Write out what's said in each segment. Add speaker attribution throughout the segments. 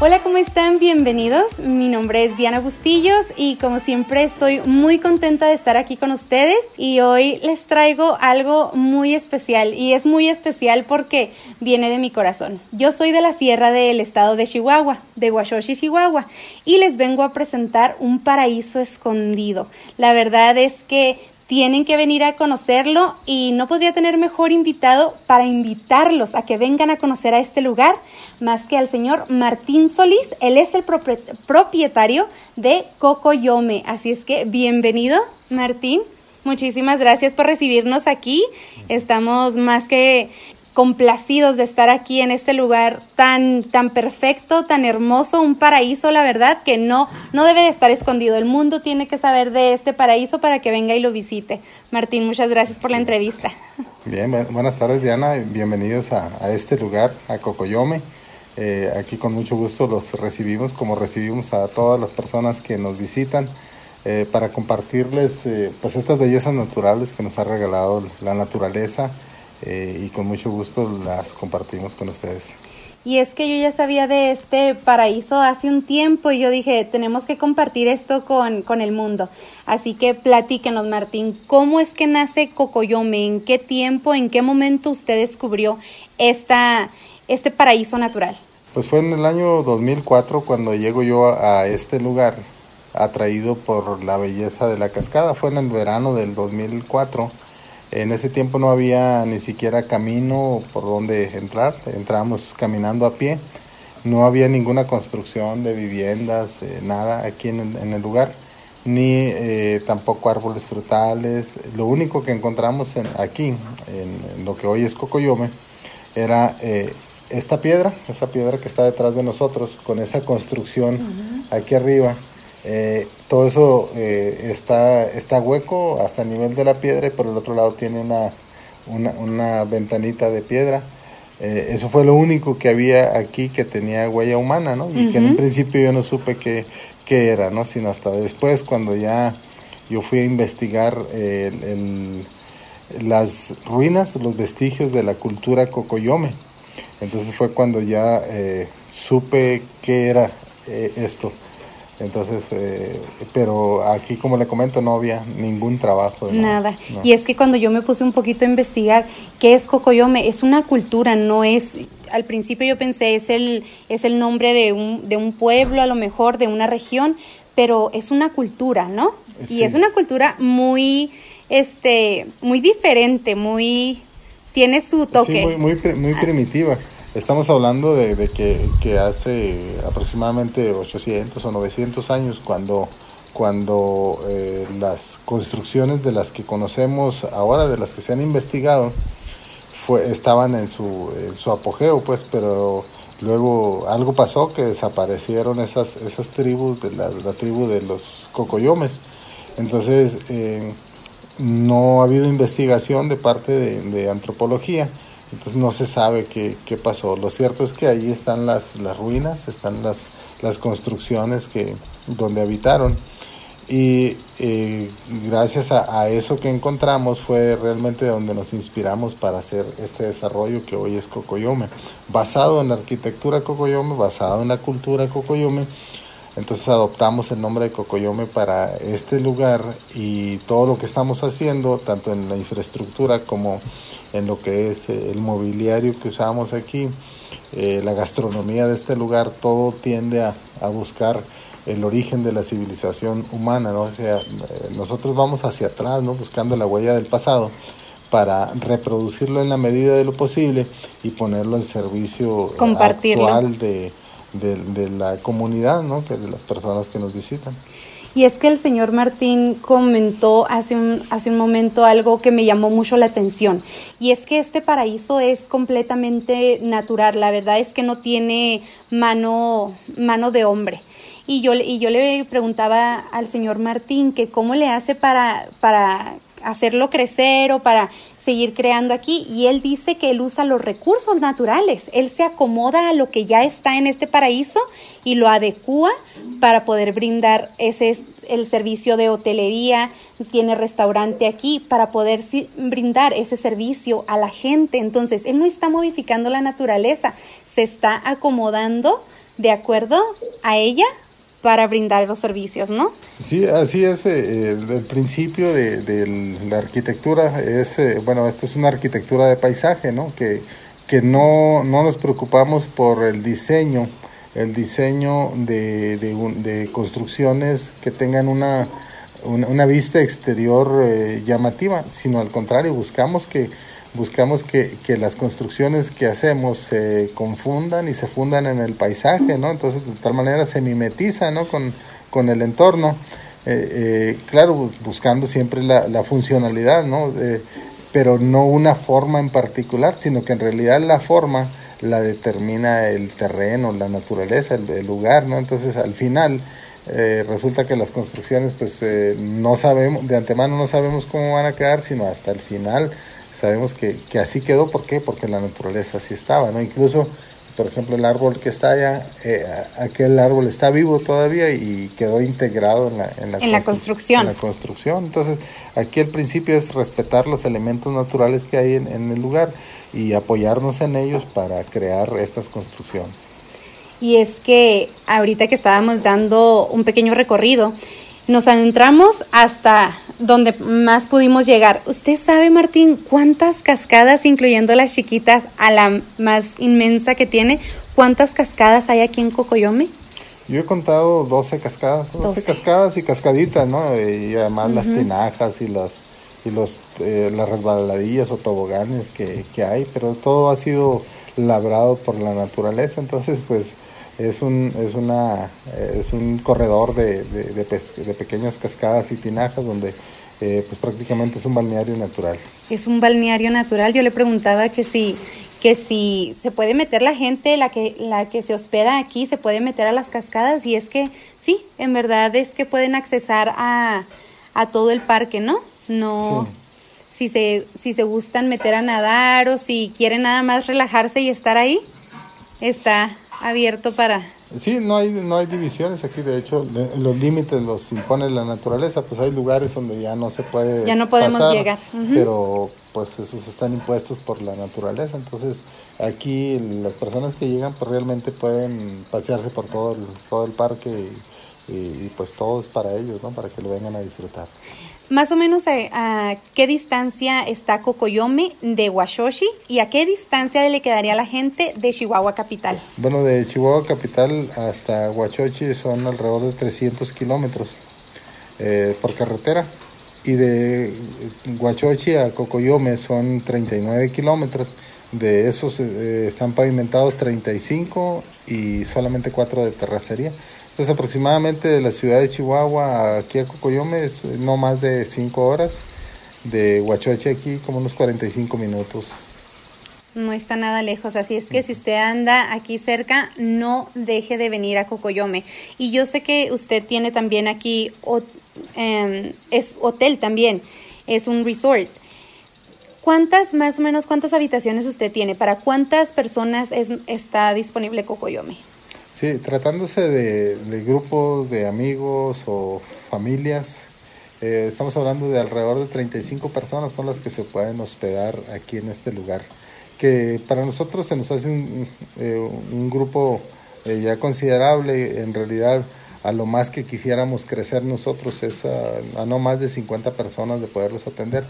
Speaker 1: Hola, ¿cómo están? Bienvenidos. Mi nombre es Diana Bustillos y como siempre estoy muy contenta de estar aquí con ustedes y hoy les traigo algo muy especial y es muy especial porque viene de mi corazón. Yo soy de la sierra del estado de Chihuahua, de Washoshi, Chihuahua y les vengo a presentar un paraíso escondido. La verdad es que tienen que venir a conocerlo y no podría tener mejor invitado para invitarlos a que vengan a conocer a este lugar más que al señor Martín Solís. Él es el propietario de Cocoyome. Así es que bienvenido, Martín. Muchísimas gracias por recibirnos aquí. Estamos más que complacidos de estar aquí en este lugar tan, tan perfecto, tan hermoso, un paraíso, la verdad, que no, no debe de estar escondido. El mundo tiene que saber de este paraíso para que venga y lo visite. Martín, muchas gracias por la entrevista.
Speaker 2: Bien, buenas tardes Diana, bienvenidos a, este lugar, a Cocoyome. Eh, aquí con mucho gusto los recibimos, como recibimos a todas las personas que nos visitan. Eh, para compartirles eh, pues estas bellezas naturales que nos ha regalado la naturaleza, eh, y con mucho gusto las compartimos con ustedes.
Speaker 1: Y es que yo ya sabía de este paraíso hace un tiempo y yo dije, tenemos que compartir esto con, con el mundo. Así que platíquenos, Martín, ¿cómo es que nace Cocoyome? ¿En qué tiempo, en qué momento usted descubrió esta, este paraíso natural?
Speaker 2: Pues fue en el año 2004 cuando llego yo a este lugar, atraído por la belleza de la cascada. Fue en el verano del 2004 en ese tiempo no había ni siquiera camino por donde entrar, entrábamos caminando a pie. No había ninguna construcción de viviendas, eh, nada aquí en el, lugar, ni eh, tampoco árboles frutales. Lo único que encontramos aquí, en, lo que hoy es Cocoyome, era eh, esta piedra, esa piedra que está detrás de nosotros, con esa construcción aquí arriba eh, todo eso eh, está, está hueco hasta el nivel de la piedra y por el otro lado tiene una, una, ventanita de piedra. Eh, eso fue lo único que había aquí que tenía huella humana, ¿no? Y que en un principio yo no supe qué, qué, era, ¿no? Sino hasta después cuando ya yo fui a investigar las ruinas, los vestigios de la cultura cocoyome. Entonces fue cuando ya supe qué era esto. Entonces, eh, pero aquí, como le comento, no había ningún trabajo.
Speaker 1: nada. Y es que cuando yo me puse un poquito a investigar qué es Cocoyome, es una cultura, no es... Al principio yo pensé, es el, es el nombre de un, de un pueblo, a lo mejor, de una región, pero es una cultura, ¿no? Y es una cultura muy, este, muy diferente, muy... Tiene su toque.
Speaker 2: Sí, muy, muy, muy primitiva. Estamos hablando de, que, hace aproximadamente 800 o 900 años, cuando, cuando eh, las construcciones de las que conocemos ahora, de las que se han investigado, estaban en su, apogeo, pues, pero luego algo pasó que desaparecieron esas, esas tribus, de la, tribu de los cocoyomes. Entonces, eh, no ha habido investigación de parte de antropología entonces no se sabe qué, pasó. Lo cierto es que ahí están las, ruinas, están las, construcciones que, donde habitaron. Y eh, gracias a, eso que encontramos fue realmente donde nos inspiramos para hacer este desarrollo que hoy es Cocoyome, basado en la arquitectura Cocoyome, basado en la cultura Cocoyome. Entonces adoptamos el nombre de Cocoyome para este lugar y todo lo que estamos haciendo, tanto en la infraestructura como en lo que es eh, el mobiliario que usamos aquí, eh, la gastronomía de este lugar, todo tiende a, buscar el origen de la civilización humana, ¿no? O sea, eh, nosotros vamos hacia atrás, ¿no? Buscando la huella del pasado para reproducirlo en la medida de lo posible y ponerlo al servicio actual de, de, la comunidad, ¿no? Que de las personas que nos visitan.
Speaker 1: Y es que el señor Martín comentó hace un, hace un momento algo que me llamó mucho la atención. Y es que este paraíso es completamente natural. La verdad es que no tiene mano, mano de hombre. Y yo, y yo le preguntaba al señor Martín que cómo le hace para, para hacerlo crecer o para seguir creando aquí y él dice que él usa los recursos naturales, él se acomoda a lo que ya está en este paraíso y lo adecua para poder brindar ese el servicio de hotelería, tiene restaurante aquí para poder brindar ese servicio a la gente. Entonces, él no está modificando la naturaleza, se está acomodando de acuerdo a ella para brindar los servicios, ¿no?
Speaker 2: Sí, así es. Eh, el, principio de, la arquitectura es, eh, bueno, esto es una arquitectura de paisaje, ¿no? Que, que no, no nos preocupamos por el diseño, el diseño de, de, construcciones que tengan una, una, vista exterior eh, llamativa, sino al contrario, buscamos que buscamos que, las construcciones que hacemos se confundan y se fundan en el paisaje, ¿no? Entonces, de tal manera se mimetiza, ¿no? Con, con el entorno. Eh, eh, claro, buscando siempre la, funcionalidad, ¿no? pero no una forma en particular, sino que en realidad la forma la determina el terreno, la naturaleza, el, lugar, ¿no? Entonces, al final, eh, resulta que las construcciones, pues, no sabemos, de antemano no sabemos cómo van a quedar, sino hasta el final sabemos que, que, así quedó, ¿por qué? Porque la naturaleza así estaba, ¿no? Incluso, por ejemplo, el árbol que está allá, eh, aquel árbol está vivo todavía y quedó integrado en la,
Speaker 1: en la, construcción.
Speaker 2: En la construcción. Entonces, aquí el principio es respetar los elementos naturales que hay en, en el lugar y apoyarnos en ellos para crear estas construcciones.
Speaker 1: Y es que ahorita que estábamos dando un pequeño recorrido, nos adentramos hasta donde más pudimos llegar. ¿Usted sabe, Martín, cuántas cascadas, incluyendo las chiquitas, a la más inmensa que tiene, cuántas cascadas hay aquí en Cocoyome?
Speaker 2: Yo he contado 12 cascadas, 12, cascadas y cascaditas, ¿no? Y además las tinajas y las y los eh, las resbaladillas o toboganes que, que hay, pero todo ha sido labrado por la naturaleza, entonces pues es un, es una, es un corredor de, de, pequeñas cascadas y tinajas donde eh, pues prácticamente es un balneario natural.
Speaker 1: Es un balneario natural. Yo le preguntaba que si, que si se puede meter la gente, la que, la que se hospeda aquí, se puede meter a las cascadas y es que sí, en verdad es que pueden accesar a, a todo el parque, ¿no? No. Si se, si se gustan meter a nadar o si quieren nada más relajarse y estar ahí, está abierto para...
Speaker 2: Sí, no hay, no hay divisiones aquí, de hecho los límites los impone la naturaleza, pues hay lugares donde ya no se puede...
Speaker 1: Ya no podemos llegar.
Speaker 2: Pero pues esos están impuestos por la naturaleza, entonces aquí las personas que llegan pues realmente pueden pasearse por todo el, todo el parque y, y pues todo es para ellos, ¿no? Para que lo vengan a disfrutar.
Speaker 1: Más o menos a, qué distancia está Cocoyome de Washoshi y a qué distancia le quedaría a la gente de Chihuahua Capital.
Speaker 2: Bueno, de Chihuahua Capital hasta Washoshi son alrededor de 300 kilómetros eh, por carretera y de Huachochi a Cocoyome son 39 kilómetros. De esos eh, están pavimentados 35 y solamente 4 de terracería. Entonces aproximadamente de la ciudad de Chihuahua aquí a Cocoyome es no más de 5 horas, de Huachoche aquí como unos 45 minutos.
Speaker 1: No está nada lejos, así es que si usted anda aquí cerca, no deje de venir a Cocoyome. Y yo sé que usted tiene también aquí, em, es hotel también, es un resort. ¿Cuántas, más o menos, cuántas habitaciones usted tiene? ¿Para cuántas personas es, está disponible Cocoyome?
Speaker 2: Sí, tratándose de, grupos de amigos o familias, eh, estamos hablando de alrededor de 35 personas son las que se pueden hospedar aquí en este lugar, que para nosotros se nos hace un, eh, grupo eh, ya considerable, en realidad a lo más que quisiéramos crecer nosotros es a, no más de 50 personas de poderlos atender.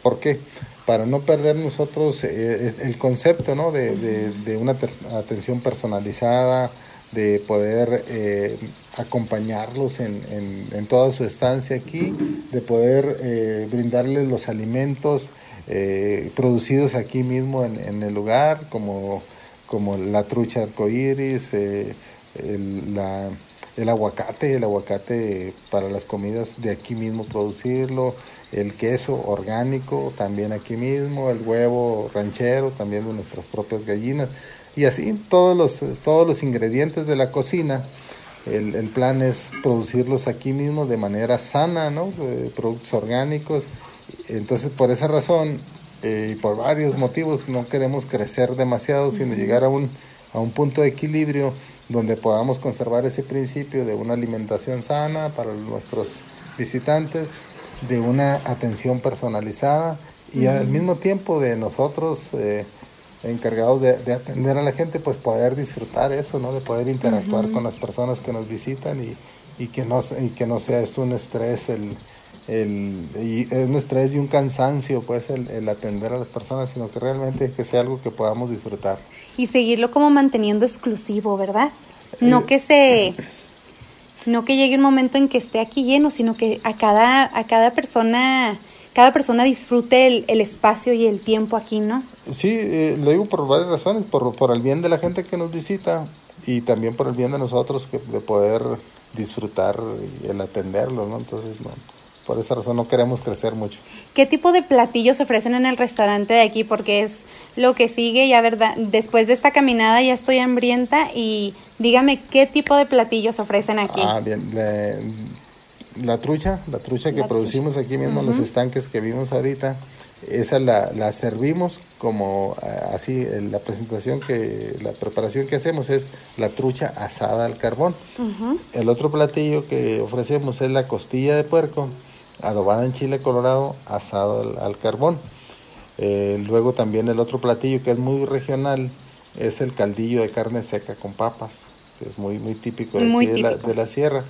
Speaker 2: ¿Por qué? Para no perder nosotros el concepto ¿no? de, de una atención personalizada, de poder eh, acompañarlos en, en, toda su estancia aquí, de poder eh, brindarles los alimentos eh, producidos aquí mismo en, en, el lugar, como, como la trucha arcoíris, el, el aguacate, el aguacate para las comidas de aquí mismo producirlo, el queso orgánico también aquí mismo, el huevo ranchero también de nuestras propias gallinas. Y así todos los, todos los ingredientes de la cocina, el, el plan es producirlos aquí mismo de manera sana, ¿no? productos orgánicos. Entonces, por esa razón, eh, y por varios motivos no queremos crecer demasiado, sino llegar a un, a un punto de equilibrio donde podamos conservar ese principio de una alimentación sana para nuestros visitantes, de una atención personalizada y al mismo tiempo de nosotros eh, encargados de, atender a la gente, pues poder disfrutar eso, ¿no? De poder interactuar con las personas que nos visitan y, y, que, no, y que no sea esto un estrés, el, el, y un estrés y un cansancio, pues, el, el, atender a las personas, sino que realmente que sea algo que podamos disfrutar.
Speaker 1: Y seguirlo como manteniendo exclusivo, ¿verdad? No eh, que se... No que llegue un momento en que esté aquí lleno, sino que a cada, a cada persona cada persona disfrute el, el, espacio y el tiempo aquí, ¿no?
Speaker 2: Sí, eh, lo digo por varias razones, por, por el bien de la gente que nos visita y también por el bien de nosotros que, de poder disfrutar el atenderlo, ¿no? Entonces, no, por esa razón no queremos crecer mucho.
Speaker 1: ¿Qué tipo de platillos ofrecen en el restaurante de aquí? Porque es lo que sigue, ya verdad, después de esta caminada ya estoy hambrienta y dígame qué tipo de platillos ofrecen aquí.
Speaker 2: Ah, bien, la trucha, la trucha que producimos aquí mismo en los estanques que vimos ahorita, esa la, la servimos como ah, así, la presentación que, la preparación que hacemos es la trucha asada al carbón. El otro platillo que ofrecemos es la costilla de puerco, adobada en chile colorado, asado al, carbón. Eh, luego también el otro platillo que es muy regional es el caldillo de carne seca con papas, que es muy, muy típico, de, La, de la sierra.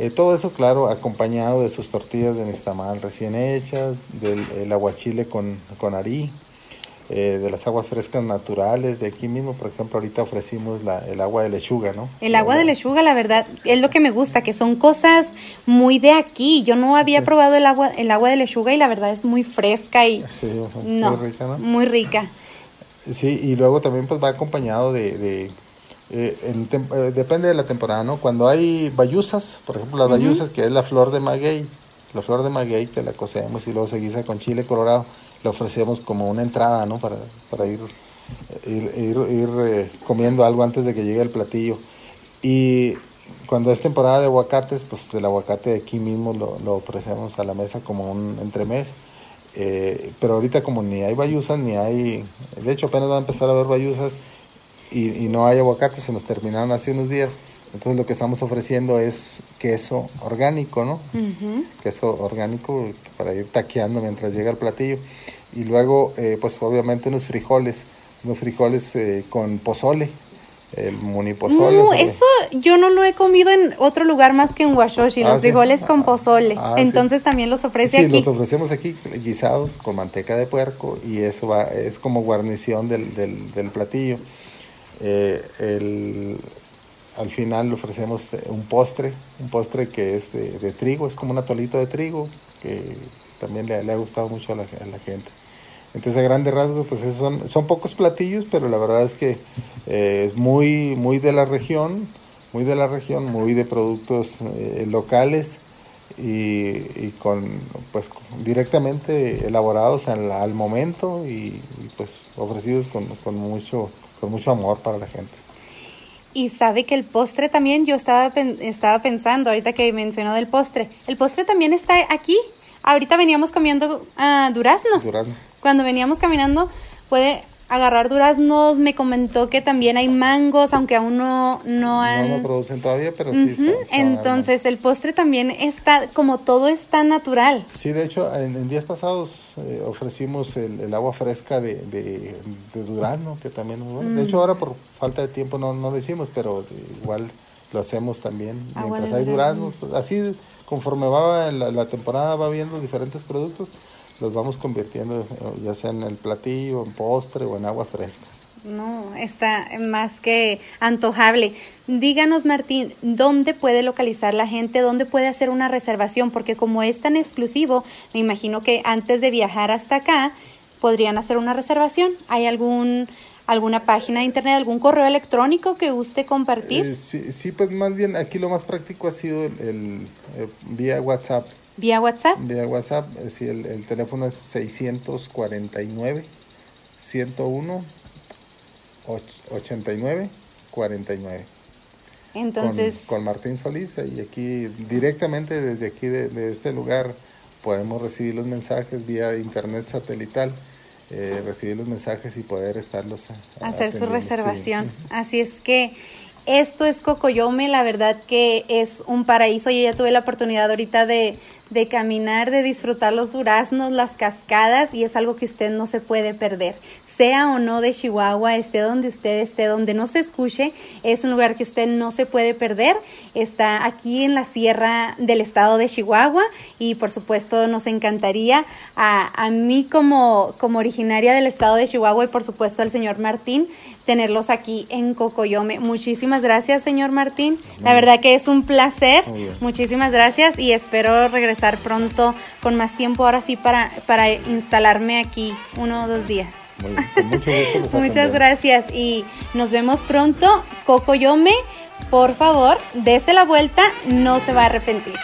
Speaker 2: Eh, todo eso, claro, acompañado de sus tortillas de nixtamal recién hechas, del aguachile con, con arí, eh, de las aguas frescas naturales de aquí mismo. Por ejemplo, ahorita ofrecimos la, el agua de lechuga, ¿no?
Speaker 1: El agua de lechuga, la verdad, es lo que me gusta, que son cosas muy de aquí. Yo no había probado el agua, el agua de lechuga y la verdad es muy fresca y muy rica, ¿no? Muy rica.
Speaker 2: Sí, y luego también pues va acompañado de eh, eh, depende de la temporada, ¿no? Cuando hay bayusas, por ejemplo las bayusas, que es la flor de maguey, la flor de maguey que la cocemos y luego se guisa con chile colorado, le ofrecemos como una entrada, ¿no? Para, para ir, ir, ir, eh, comiendo algo antes de que llegue el platillo. Y cuando es temporada de aguacates, pues el aguacate de aquí mismo lo, lo ofrecemos a la mesa como un entremés. pero ahorita como ni hay bayusas, ni hay... De hecho apenas va a empezar a haber bayusas y, no hay aguacate, se nos terminaron hace unos días. Entonces lo que estamos ofreciendo es queso orgánico, ¿no? Queso orgánico para ir taqueando mientras llega el platillo. Y luego, eh, pues obviamente unos frijoles, unos frijoles eh, con pozole, el munipozole.
Speaker 1: No, eso yo no lo he comido en otro lugar más que en Washoshi, los ah, frijoles con ah, pozole. Ah, Entonces también los ofrece aquí.
Speaker 2: Sí, los ofrecemos aquí guisados con manteca de puerco y eso va, es como guarnición del, del, del platillo. Eh, el, al final le ofrecemos eh, un postre, un postre que es de, trigo, es como un atolito de trigo, que también le, ha gustado mucho a la, gente. Entonces, a grandes rasgos, pues son, son pocos platillos, pero la verdad es que eh, es muy, muy de la región, muy de la región, muy de productos locales y, con, pues, directamente elaborados al, momento y, pues, ofrecidos con, con mucho con mucho amor para la gente.
Speaker 1: Y sabe que el postre también, yo estaba, estaba pensando ahorita que mencionó del postre, el postre también está aquí. Ahorita veníamos comiendo uh, duraznos. Duraznos. Cuando veníamos caminando, puede agarrar duraznos, me comentó que también hay mangos, aunque aún no, no han...
Speaker 2: No lo producen todavía, pero sí.
Speaker 1: Entonces el postre también está, como todo está natural.
Speaker 2: Sí, de hecho, en, días pasados eh, ofrecimos el, agua fresca de, de, durazno, que también. De hecho, ahora por falta de tiempo no, no lo hicimos, pero igual lo hacemos también. Mientras hay duraznos, pues, así conforme va la, la temporada va viendo diferentes productos los vamos convirtiendo ya sea en el platillo, en postre o en aguas frescas.
Speaker 1: No, está más que antojable. Díganos, Martín, ¿dónde puede localizar la gente? ¿Dónde puede hacer una reservación? Porque como es tan exclusivo, me imagino que antes de viajar hasta acá, podrían hacer una reservación. ¿Hay algún alguna página de internet, algún correo electrónico que guste compartir?
Speaker 2: Eh, sí, sí, pues más bien aquí lo más práctico ha sido el, eh, vía WhatsApp.
Speaker 1: ¿Vía WhatsApp?
Speaker 2: Vía WhatsApp, eh, sí, el, el teléfono es 649 101 89 49.
Speaker 1: Entonces.
Speaker 2: Con, Martín Solís y aquí directamente desde aquí de, este lugar podemos recibir los mensajes vía internet satelital eh, recibir los mensajes y poder estarlos
Speaker 1: hacer su reservación. Así es que esto es Cocoyome, la verdad que es un paraíso. Yo ya tuve la oportunidad ahorita de, caminar, de disfrutar los duraznos, las cascadas y es algo que usted no se puede perder. Sea o no de Chihuahua, esté donde usted esté, donde no se escuche, es un lugar que usted no se puede perder. Está aquí en la sierra del estado de Chihuahua y por supuesto nos encantaría a, a mí como, como originaria del estado de Chihuahua y por supuesto al señor Martín tenerlos aquí en Cocoyome. Muchísimas gracias, señor Martín. La verdad que es un placer. Muchísimas gracias y espero regresar pronto con más tiempo ahora sí para, para instalarme aquí uno o dos días. Muchas gracias y nos vemos pronto. Cocoyome, por favor, dése la vuelta, no se va a arrepentir.